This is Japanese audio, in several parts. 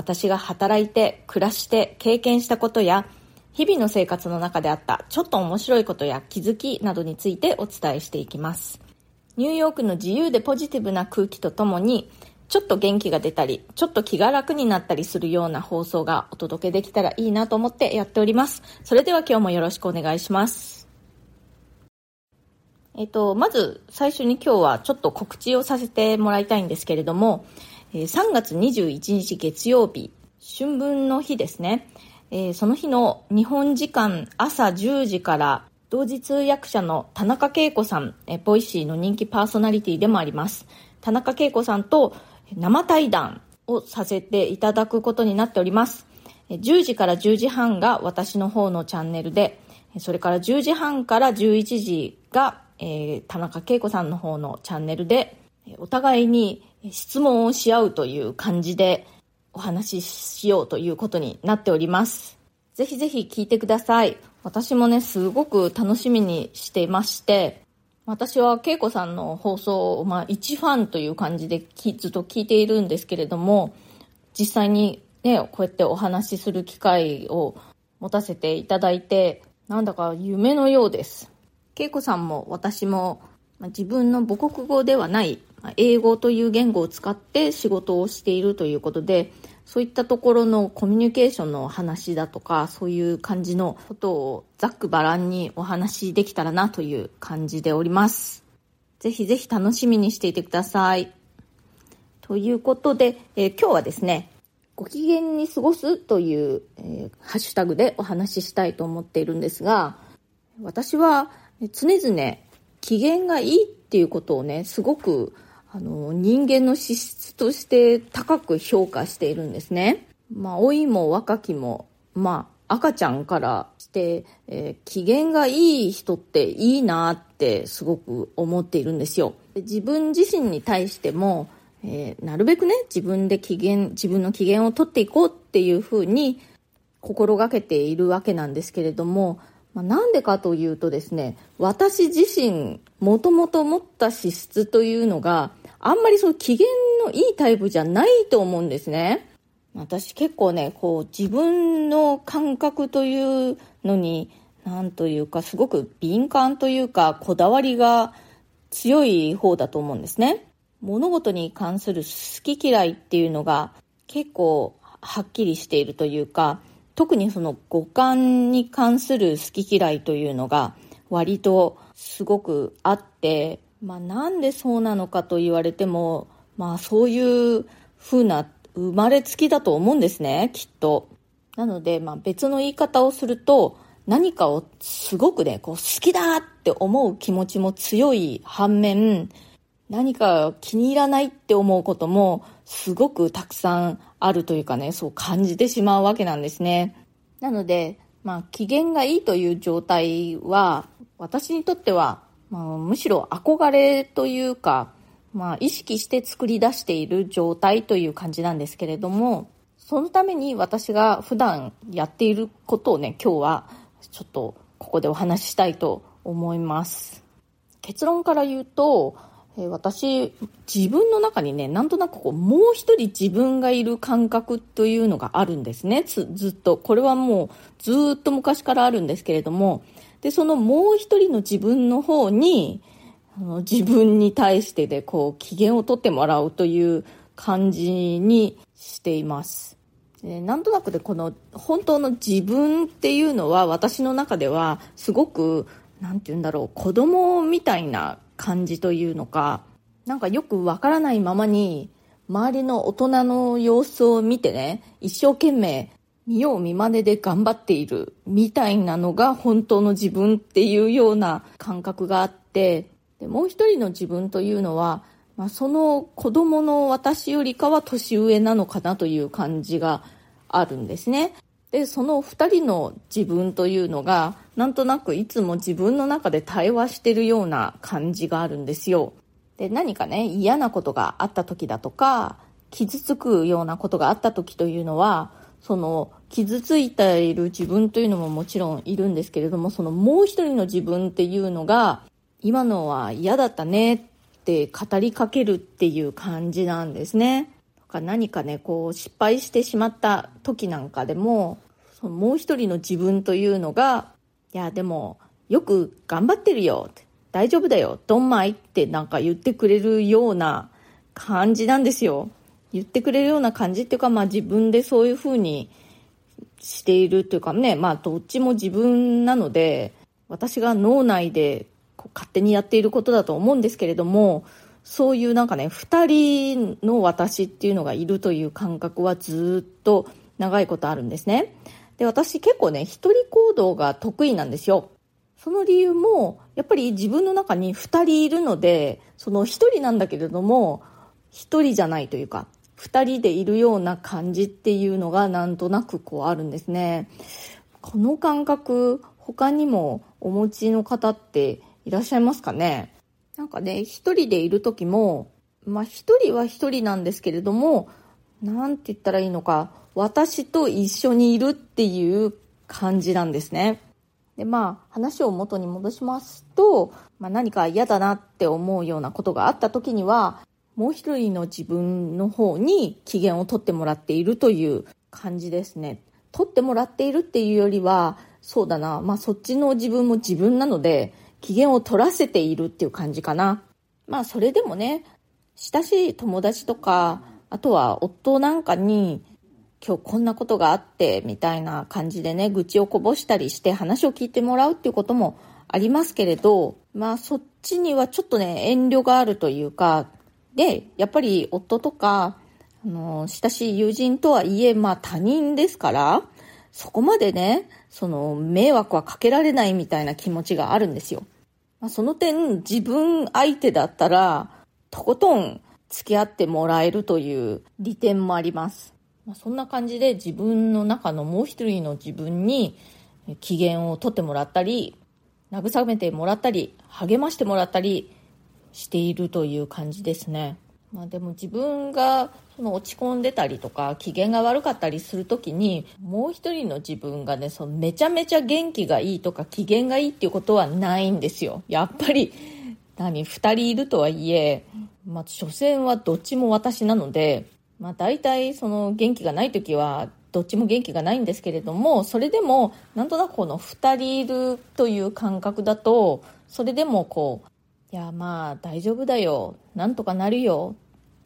私が働いて、暮らして、経験したことや、日々の生活の中であったちょっと面白いことや気づきなどについてお伝えしていきます。ニューヨークの自由でポジティブな空気とともに、ちょっと元気が出たり、ちょっと気が楽になったりするような放送がお届けできたらいいなと思ってやっております。それでは今日もよろしくお願いします。えっと、まず最初に今日はちょっと告知をさせてもらいたいんですけれども、3月21日月曜日、春分の日ですね。その日の日本時間朝10時から同時通訳者の田中慶子さん、 Voicy の人気パーソナリティでもあります。田中慶子さんと生対談をさせていただくことになっております。10時から10時半が私の方のチャンネルで、それから10時半から11時が、えー、田中恵子さんの方のチャンネルで、お互いに質問をし合うという感じでお話ししようということになっております。ぜひぜひ聞いてください。私もね、すごく楽しみにしていまして、私は恵子さんの放送を、まあ、一ファンという感じでずっと聞いているんですけれども、実際にね、こうやってお話しする機会を持たせていただいて、なんだか夢のようです。恵子さんも私も、ま、自分の母国語ではない英語という言語を使って仕事をしているということで、そういったところのコミュニケーションの話だとか、そういう感じのことをざっくばらんにお話しできたらなという感じでおります。ぜひぜひ楽しみにしていてください。ということで、えー、今日はですね、ご機嫌に過ごすという、えー、ハッシュタグでお話ししたいと思っているんですが、私は常々機嫌がいいっていうことをね、すごくあの、人間の資質として高く評価しているんですね。まあ、老いも若きも、まあ、赤ちゃんからして、えー、機嫌がいい人っていいなってすごく思っているんですよ。自分自身に対しても、えー、なるべくね、自分で機嫌、自分の機嫌をとっていこうっていうふうに心がけているわけなんですけれども、まあ、なんでかというとですね、私自身、もともと持った資質というのが、あんまりそう機嫌のいいタイプじゃないと思うんですね。私結構ね、こう自分の感覚というのに、なんというかすごく敏感というかこだわりが強い方だと思うんですね。物事に関する好き嫌いっていうのが結構はっきりしているというか、特にその五感に関する好き嫌いというのが割とすごくあって、まあ、なんでそうなのかと言われても、まあ、そういう風な生まれつきだと思うんですね、きっと。なので、まあ、別の言い方をすると、何かをすごくね、こう好きだって思う気持ちも強い反面、何か気に入らないって思うこともすごくたくさんあるというかね、そう感じてしまうわけなんですね。なので、まあ、機嫌がいいという状態は、私にとってはまあ、むしろ憧れというか、まあ、意識して作り出している状態という感じなんですけれども、そのために私が普段やっていることをね、今日はちょっとここでお話ししたいと思います。結論から言うと、え私、自分の中にね、なんとなくこう、もう一人自分がいる感覚というのがあるんですね。ずっと。これはもうずっと昔からあるんですけれども、で、そのもう一人の自分の方に、あの自分に対してで、こう、機嫌をとってもらうという感じにしています。でなんとなくで、この本当の自分っていうのは、私の中では、すごく、なんて言うんだろう、子供みたいな感じというのか、なんかよくわからないままに、周りの大人の様子を見てね、一生懸命見よう見まねで頑張っているみたいなのが本当の自分っていうような感覚があってでもう一人の自分というのは、まあ、その子供の私よりかは年上なのかなという感じがあるんですね。でその2人の自分というのがなんとなくいつも自分の中で対話してるような感じがあるんですよで何かね嫌なことがあった時だとか傷つくようなことがあった時というのはその傷ついている自分というのももちろんいるんですけれどもそのもう一人の自分っていうのが今のは嫌だったねって語りかけるっていう感じなんですね。か何かねこう失敗してしまった時なんかでもそのもう一人の自分というのが「いやでもよく頑張ってるよ」大丈夫だよドンマイ」ってなんか言ってくれるような感じなんですよ。言ってくれるような感じっていうかまあ自分でそういうふうにしているっていうかねまあどっちも自分なので私が脳内で勝手にやっていることだと思うんですけれどもそういうなんかね、二人の私っていうのがいるという感覚はずっと長いことあるんですね。で、私結構ね、一人行動が得意なんですよ。その理由も、やっぱり自分の中に二人いるので、その一人なんだけれども、一人じゃないというか、二人でいるような感じっていうのがなんとなくこうあるんですね。この感覚、他にもお持ちの方っていらっしゃいますかね？なんかね、一人でいる時も、まあ一人は一人なんですけれども、なんて言ったらいいのか、私と一緒にいるっていう感じなんですね。で、まあ話を元に戻しますと、まあ何か嫌だなって思うようなことがあった時には、もう一人の自分の方に機嫌を取ってもらっているという感じですね。取ってもらっているっていうよりは、そうだな、まあそっちの自分も自分なので、機嫌を取らせているっていう感じかな。まあそれでもね、親しい友達とか、あとは夫なんかに、今日こんなことがあって、みたいな感じでね、愚痴をこぼしたりして話を聞いてもらうっていうこともありますけれど、まあそっちにはちょっとね、遠慮があるというか、で、やっぱり夫とか、あの、親しい友人とはいえ、まあ他人ですから、そこまでね、その迷惑はかけられないみたいな気持ちがあるんですよ。まあ、その点、自分相手だったら、とことん付き合ってもらえるという利点もあります。まあ、そんな感じで自分の中のもう一人の自分に機嫌を取ってもらったり、慰めてもらったり、励ましてもらったりしているという感じですね。まあ、でも自分がその落ち込んでたりとか機嫌が悪かったりする時にもう一人の自分がねそのめちゃめちゃ元気がいいとか機嫌がいいっていうことはないんですよ。やっぱり何2人いるとはいえ、まあ、所詮はどっちも私なので、まあ、大体その元気がない時はどっちも元気がないんですけれどもそれでもなんとなくこの2人いるという感覚だとそれでもこういやまあ大丈夫だよ。なんとかなるよ。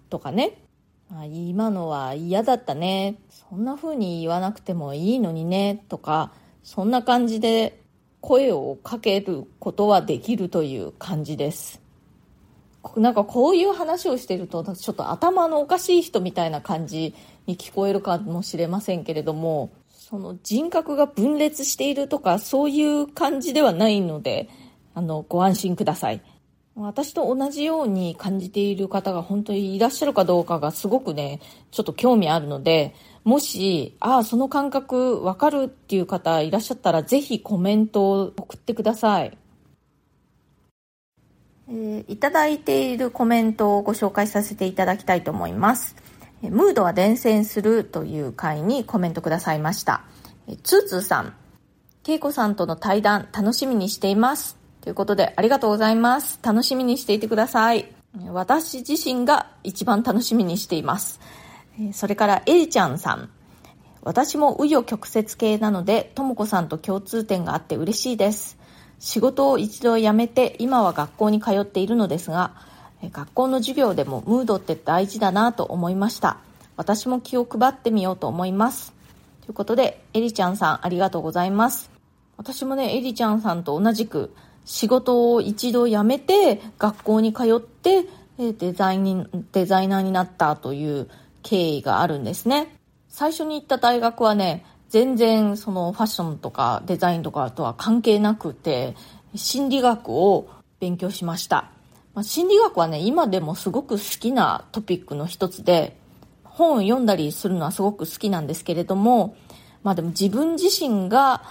とかね。あ今のは嫌だったね。そんな風に言わなくてもいいのにね。とかそんな感じで声をかけることはできるという感じです。なんかこういう話をしてるとちょっと頭のおかしい人みたいな感じに聞こえるかもしれませんけれどもその人格が分裂しているとかそういう感じではないのであのご安心ください。私と同じように感じている方が本当にいらっしゃるかどうかがすごくね、ちょっと興味あるので、もし、ああ、その感覚わかるっていう方いらっしゃったら、ぜひコメントを送ってください。えー、いただいているコメントをご紹介させていただきたいと思います。ムードは伝染するという回にコメントくださいました。ツーツーさん、恵子さんとの対談楽しみにしています。ということで、ありがとうございます。楽しみにしていてください。私自身が一番楽しみにしています。それから、エリちゃんさん。私も紆余曲折系なので、ともこさんと共通点があって嬉しいです。仕事を一度辞めて、今は学校に通っているのですが、学校の授業でもムードって大事だなと思いました。私も気を配ってみようと思います。ということで、エリちゃんさんありがとうございます。私もね、エリちゃんさんと同じく、仕事を一度辞めて学校に通ってデザインデザイナーになったという経緯があるんですね。最初に行った大学はね、全然そのファッションとかデザインとかとは関係なくて、心理学を勉強しました。まあ、心理学はね、今でもすごく好きなトピックの一つで、本を読んだりするのはすごく好きなんですけれども、まあでも自分自身が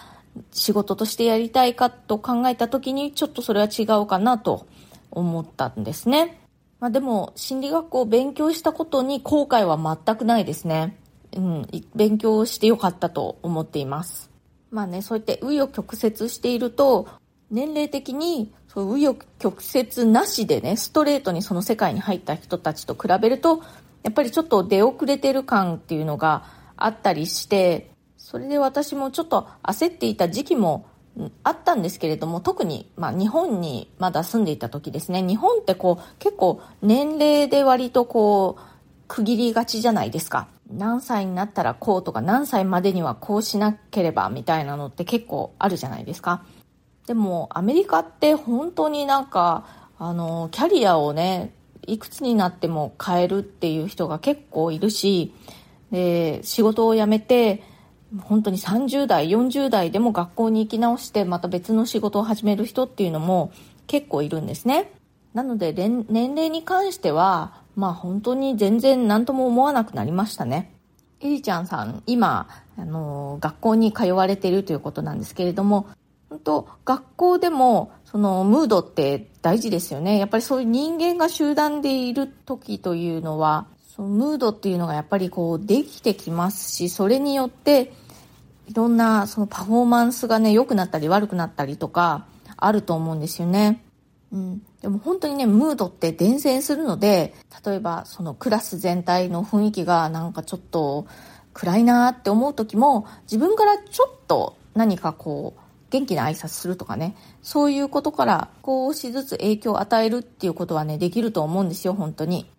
仕事としてやりたいかと考えた時にちょっとそれは違うかなと思ったんですね。まあでも心理学を勉強したことに後悔は全くないですね。うん、勉強してよかったと思っています。まあね、そうやって紆余曲折していると、年齢的にそう紆余曲折なしでね、ストレートにその世界に入った人たちと比べると、やっぱりちょっと出遅れてる感っていうのがあったりして、それで私もちょっと焦っていた時期もあったんですけれども、特に、まあ、日本にまだ住んでいた時ですね、日本ってこう、結構年齢で割とこう、区切りがちじゃないですか。何歳になったらこうとか、何歳までにはこうしなければみたいなのって結構あるじゃないですか。でも、アメリカって本当になんか、あの、キャリアをね、いくつになっても変えるっていう人が結構いるし、で、仕事を辞めて、本当に30代40代でも学校に行き直してまた別の仕事を始める人っていうのも結構いるんですね。なので年齢に関してはまあ本当に全然何とも思わなくなりましたね。エリちゃんさん今あの学校に通われているということなんですけれども本当学校でもそのムードって大事ですよね。やっぱりそういう人間が集団でいる時というのはそのムードっていうのがやっぱりこうできてきますしそれによっていろんなそのパフォーマンスがね、良くなったり悪くなったりとか、あると思うんですよね。うん。でも本当にね、ムードって伝染するので、例えばそのクラス全体の雰囲気がなんかちょっと暗いなって思う時も、自分からちょっと何かこう、元気な挨拶するとかね、そういうことから少しずつ影響を与えるっていうことはね、できると思うんですよ、本当に。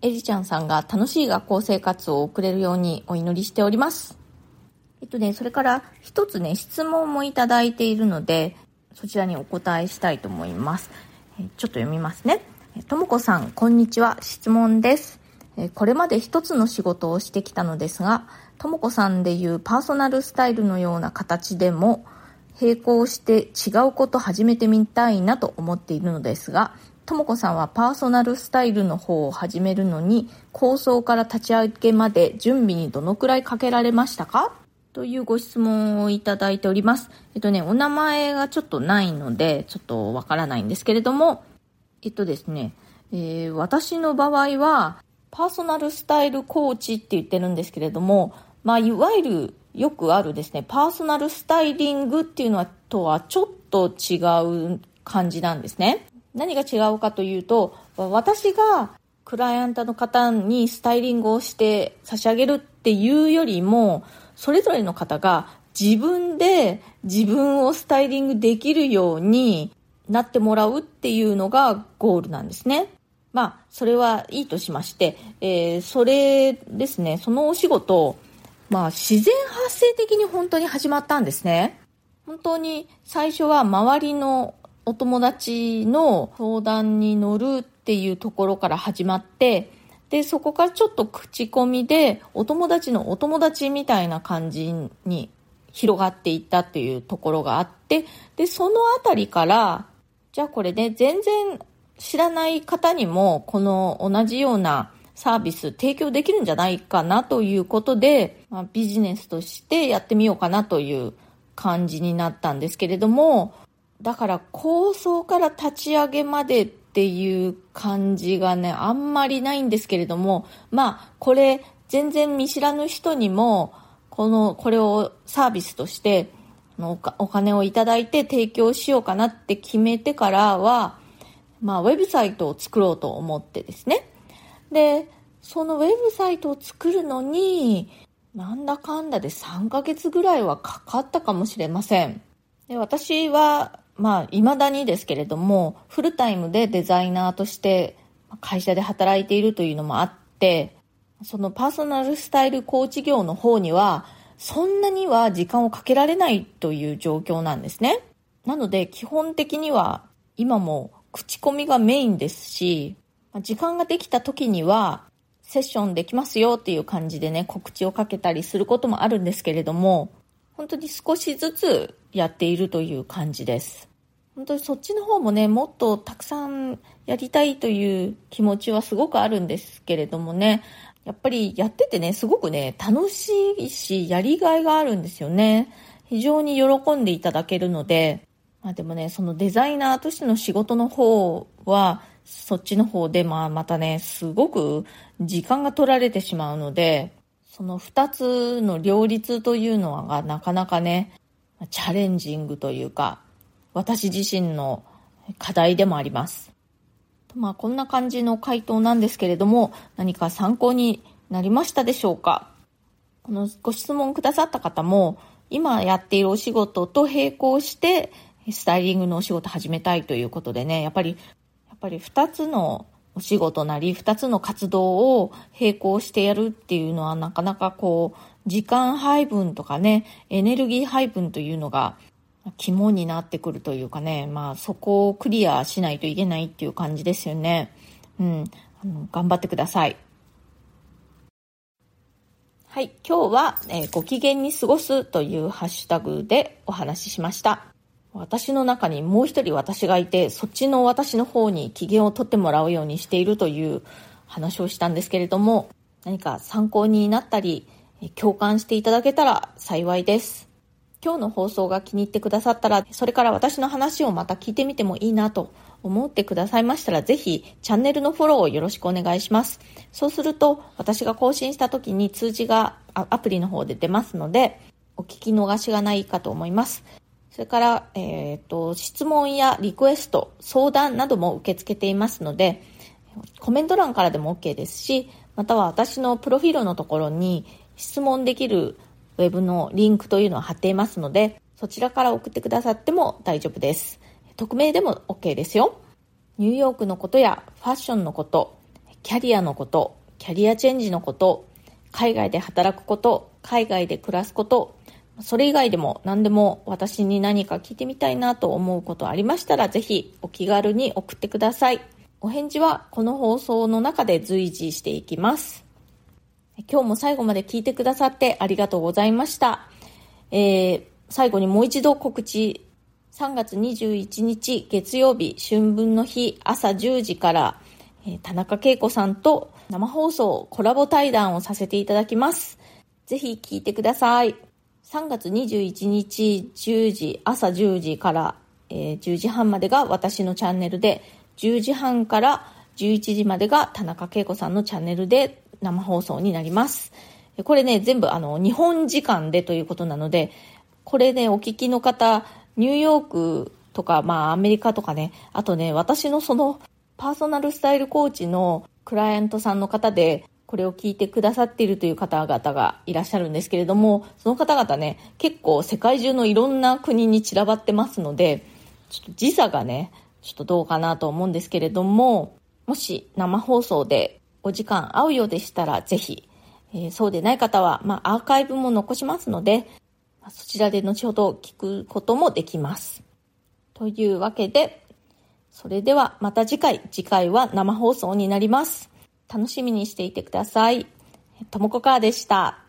エリちゃんさんが楽しい学校生活を送れるようにお祈りしております。えっとね、それから一つね、質問もいただいているので、そちらにお答えしたいと思います。えちょっと読みますね。ともこさん、こんにちは。質問です。これまで一つの仕事をしてきたのですが、ともこさんでいうパーソナルスタイルのような形でも、並行して違うこと始めてみたいなと思っているのですが、ともこさんはパーソナルスタイルの方を始めるのに、構想から立ち上げまで準備にどのくらいかけられましたか？というご質問をいただいております。えっとね、お名前がちょっとないので、ちょっとわからないんですけれども、えっとですね、えー、私の場合は、パーソナルスタイルコーチって言ってるんですけれども、まあ、いわゆるよくあるですね、パーソナルスタイリングっていうのはとはちょっと違う感じなんですね。何が違うかというと、私がクライアントの方にスタイリングをして差し上げるっていうよりも、それぞれの方が自分で自分をスタイリングできるようになってもらうっていうのがゴールなんですね。まあ、それはいいとしまして、えー、それですね、そのお仕事、まあ、自然発生的に本当に始まったんですね。本当に最初は周りのお友達の相談に乗るっていうところから始まって、で、そこからちょっと口コミで、お友達のお友達みたいな感じに広がっていったっていうところがあって、で、そのあたりから、じゃあこれね、全然知らない方にも、この同じようなサービス提供できるんじゃないかなということで、まあ、ビジネスとしてやってみようかなという感じになったんですけれども、だから構想から立ち上げまでっていう感じがね、あんまりないんですけれども、まあ、これ、全然見知らぬ人にも、この、これをサービスとして、お金をいただいて提供しようかなって決めてからは、まあ、ウェブサイトを作ろうと思ってですね。で、そのウェブサイトを作るのに、なんだかんだで3ヶ月ぐらいはかかったかもしれません。で私はまあ、未だにですけれども、フルタイムでデザイナーとして会社で働いているというのもあって、そのパーソナルスタイルコーチ業の方には、そんなには時間をかけられないという状況なんですね。なので、基本的には今も口コミがメインですし、時間ができた時には、セッションできますよっていう感じでね、告知をかけたりすることもあるんですけれども、本当に少しずつやっているという感じです。本当にそっちの方もね、もっとたくさんやりたいという気持ちはすごくあるんですけれどもね、やっぱりやっててね、すごくね、楽しいし、やりがいがあるんですよね。非常に喜んでいただけるので、まあでもね、そのデザイナーとしての仕事の方は、そっちの方で、まあまたね、すごく時間が取られてしまうので、その二つの両立というのがなかなかね、チャレンジングというか、私自身の課題でもあります。まあこんな感じの回答なんですけれども、何か参考になりましたでしょうか？このご質問くださった方も、今やっているお仕事と並行して、スタイリングのお仕事始めたいということでね、やっぱり、やっぱり二つのお仕事なり、二つの活動を並行してやるっていうのはなかなかこう、時間配分とかね、エネルギー配分というのが肝になってくるというかね、まあそこをクリアしないといけないっていう感じですよね。うん、あの頑張ってください。はい、今日は、えー、ご機嫌に過ごすというハッシュタグでお話ししました。私の中にもう一人私がいて、そっちの私の方に機嫌を取ってもらうようにしているという話をしたんですけれども、何か参考になったり、共感していただけたら幸いです。今日の放送が気に入ってくださったら、それから私の話をまた聞いてみてもいいなと思ってくださいましたら、ぜひチャンネルのフォローをよろしくお願いします。そうすると、私が更新した時に通知がアプリの方で出ますので、お聞き逃しがないかと思います。それから、えっ、ー、と、質問やリクエスト、相談なども受け付けていますので、コメント欄からでも OK ですし、または私のプロフィールのところに質問できるウェブのリンクというのを貼っていますので、そちらから送ってくださっても大丈夫です。匿名でも OK ですよ。ニューヨークのことやファッションのこと、キャリアのこと、キャリアチェンジのこと、海外で働くこと、海外で暮らすこと、それ以外でも何でも私に何か聞いてみたいなと思うことありましたら、ぜひお気軽に送ってください。お返事はこの放送の中で随時していきます。今日も最後まで聞いてくださってありがとうございました。えー、最後にもう一度告知。3月21日月曜日春分の日朝10時から、え、田中恵子さんと生放送コラボ対談をさせていただきます。ぜひ聞いてください。3月21日10時、朝10時から、えー、10時半までが私のチャンネルで、10時半から11時までが田中恵子さんのチャンネルで生放送になります。これね、全部あの、日本時間でということなので、これね、お聞きの方、ニューヨークとか、まあアメリカとかね、あとね、私のそのパーソナルスタイルコーチのクライアントさんの方で、これを聞いてくださっているという方々がいらっしゃるんですけれども、その方々ね、結構世界中のいろんな国に散らばってますので、ちょっと時差がね、ちょっとどうかなと思うんですけれども、もし生放送でお時間合うようでしたらぜひ、えー、そうでない方は、まあ、アーカイブも残しますので、そちらで後ほど聞くこともできます。というわけで、それではまた次回、次回は生放送になります。楽しみにしていてください。ともこかーでした。